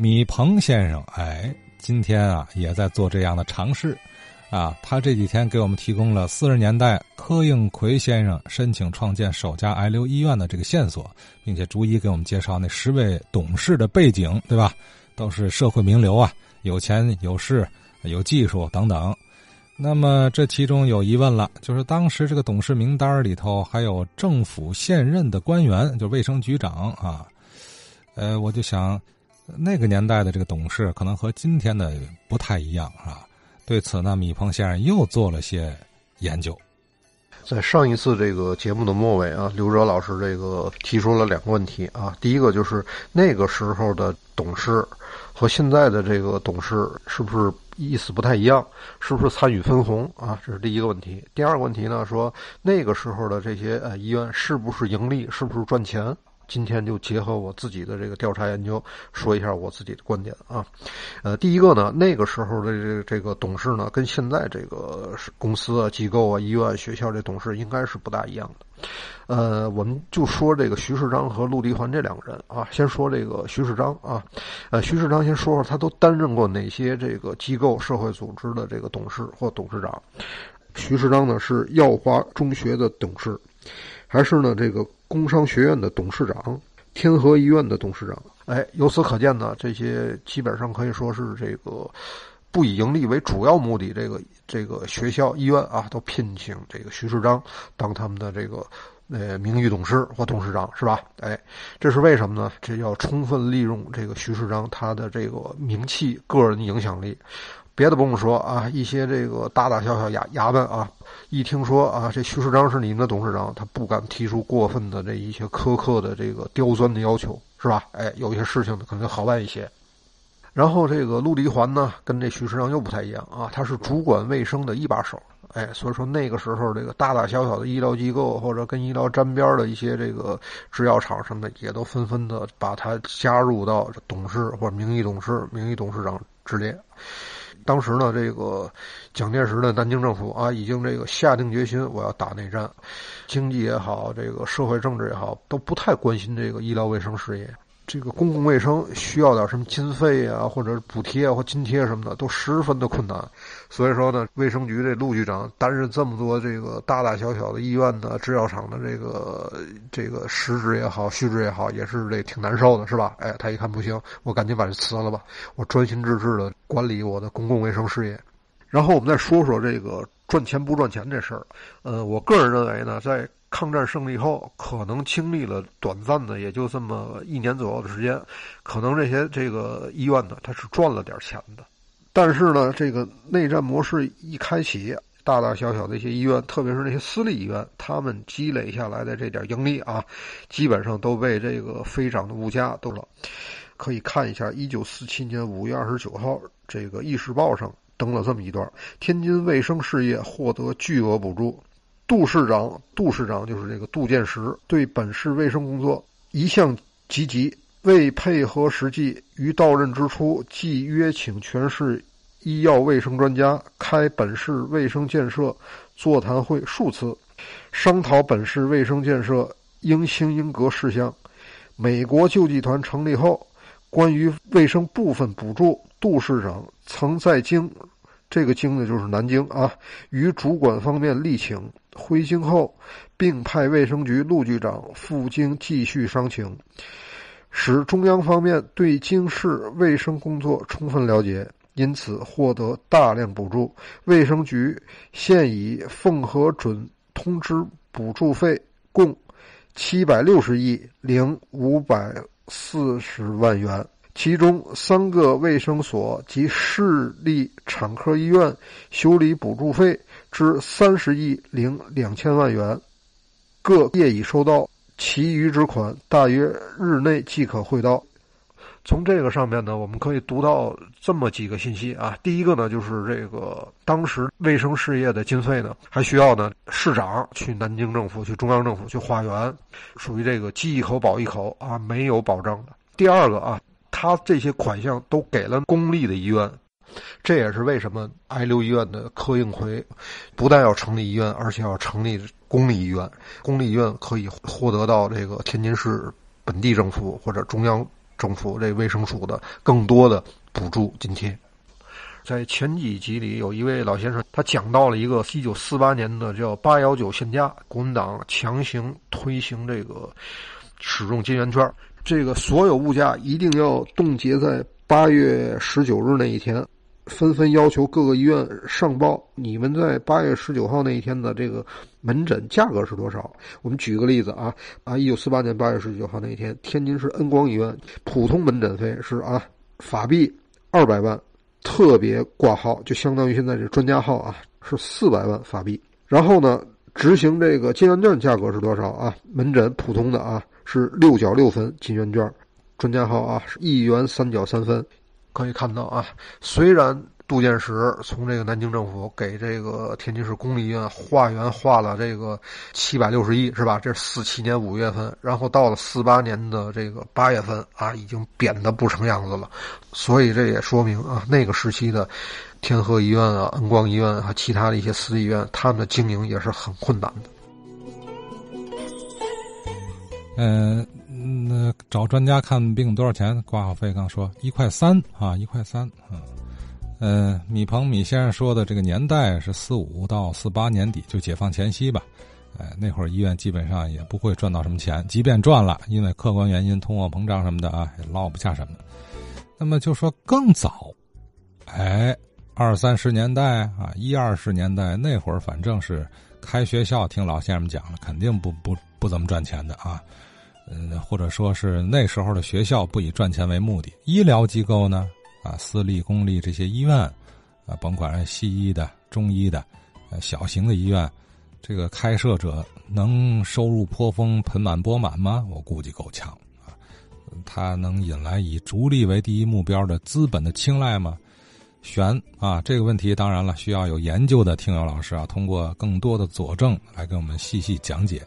米鹏先生，哎，今天啊也在做这样的尝试，啊，他这几天给我们提供了四十年代柯应奎先生申请创建首家癌瘤医院的这个线索，并且逐一给我们介绍那十位董事的背景，对吧？都是社会名流啊，有钱有势有技术等等。那么这其中有疑问了，就是当时这个董事名单里头还有政府现任的官员，就卫生局长啊。呃，我就想，那个年代的这个董事可能和今天的不太一样啊。对此呢，米鹏先生又做了些研究。在上一次这个节目的末尾啊，刘哲老师这个提出了两个问题啊。第一个就是那个时候的董事和现在的这个董事是不是？意思不太一样，是不是参与分红啊？这是第一个问题。第二个问题呢，说那个时候的这些呃医院是不是盈利，是不是赚钱？今天就结合我自己的这个调查研究，说一下我自己的观点啊。呃，第一个呢，那个时候的这这个董事呢，跟现在这个公司啊、机构啊、医院、学校这董事应该是不大一样的。呃，我们就说这个徐世章和陆迪环这两个人啊。先说这个徐世章啊，呃，徐世章先说说他都担任过哪些这个机构、社会组织的这个董事或董事长。徐世章呢是耀华中学的董事，还是呢这个。工商学院的董事长，天河医院的董事长，哎，由此可见呢，这些基本上可以说是这个不以盈利为主要目的，这个这个学校、医院啊，都聘请这个徐世章当他们的这个呃名誉董事或董事长，是吧？哎，这是为什么呢？这要充分利用这个徐世章他的这个名气、个人影响力。别的不用说啊，一些这个大大小小衙衙门啊，一听说啊，这徐世章是您的董事长，他不敢提出过分的这一些苛刻的这个刁钻的要求，是吧？哎，有一些事情可能好办一些。然后这个陆离环呢，跟这徐世章又不太一样啊，他是主管卫生的一把手，哎，所以说那个时候这个大大小小的医疗机构或者跟医疗沾边的一些这个制药厂什么的，也都纷纷的把他加入到董事或者名义董事、名义董事长之列。当时呢，这个蒋介石的南京政府啊，已经这个下定决心，我要打内战，经济也好，这个社会政治也好，都不太关心这个医疗卫生事业。这个公共卫生需要点什么经费啊，或者补贴或津贴什么的，都十分的困难。所以说呢，卫生局这陆局长担任这么多这个大大小小的医院的制药厂的这个这个实职也好，虚职也好，也是这挺难受的，是吧？哎，他一看不行，我赶紧把这辞了吧，我专心致志的管理我的公共卫生事业。然后我们再说说这个赚钱不赚钱这事儿。呃，我个人认为呢，在抗战胜利后，可能经历了短暂的，也就这么一年左右的时间，可能这些这个医院呢，它是赚了点钱的。但是呢，这个内战模式一开启，大大小小的一些医院，特别是那些私立医院，他们积累下来的这点盈利啊，基本上都被这个飞涨的物价都了。可以看一下，一九四七年五月二十九号，这个《议事报》上登了这么一段：天津卫生事业获得巨额补助。杜市长，杜市长就是这个杜建时，对本市卫生工作一向积极。为配合实际，于到任之初即约请全市医药卫生专家开本市卫生建设座谈会数次，商讨本市卫生建设应兴应格事项。美国救济团成立后，关于卫生部分补助，杜市长曾在京，这个京呢就是南京啊，与主管方面力请。回京后，并派卫生局陆局长赴京继续商请，使中央方面对京市卫生工作充分了解，因此获得大量补助。卫生局现已奉核准通知补助费共七百六十亿零五百四十万元，其中三个卫生所及市立产科医院修理补助费。之三十亿零两千万元，各业已收到，其余之款大约日内即可汇到。从这个上面呢，我们可以读到这么几个信息啊。第一个呢，就是这个当时卫生事业的经费呢，还需要呢市长去南京政府、去中央政府去化缘，属于这个饥一口饱一口啊，没有保障的。第二个啊，他这些款项都给了公立的医院。这也是为什么癌瘤医院的柯应奎不但要成立医院，而且要成立公立医院。公立医院可以获得到这个天津市本地政府或者中央政府这卫生署的更多的补助津贴。在前几集里，有一位老先生，他讲到了一个一九四八年的叫“八幺九限价”，国民党强行推行这个使用金圆券，这个所有物价一定要冻结在八月十九日那一天，纷纷要求各个医院上报你们在八月十九号那一天的这个门诊价格是多少。我们举个例子啊啊，一九四八年八月十九号那一天，天津市恩光医院普通门诊费是啊法币二百万。特别挂号就相当于现在这专家号啊，是四百万法币。然后呢，执行这个金圆券价格是多少啊？门诊普通的啊是六角六分金圆券，专家号啊是一元三角三分。可以看到啊，虽然。杜建时从这个南京政府给这个天津市公立医院化缘化了这个七百六十亿，是吧？这是四七年五月份，然后到了四八年的这个八月份啊，已经扁的不成样子了。所以这也说明啊，那个时期的天河医院啊、恩光医院和其他的一些私立医院，他们的经营也是很困难的。嗯，找专家看病多少钱？挂号费刚说一块三啊，一块三，嗯。嗯，米鹏米先生说的这个年代是四五到四八年底，就解放前夕吧。哎，那会儿医院基本上也不会赚到什么钱，即便赚了，因为客观原因，通货膨胀什么的啊，也捞不下什么。那么就说更早，哎，二三十年代啊，一二十年代那会儿，反正是开学校，听老先生们讲了，肯定不不不怎么赚钱的啊。嗯，或者说是那时候的学校不以赚钱为目的，医疗机构呢？啊，私立、公立这些医院，啊，甭管是西医的、中医的，呃，小型的医院，这个开设者能收入颇丰、盆满钵满吗？我估计够呛啊。他能引来以逐利为第一目标的资本的青睐吗？悬啊！这个问题当然了，需要有研究的听友老师啊，通过更多的佐证来给我们细细讲解。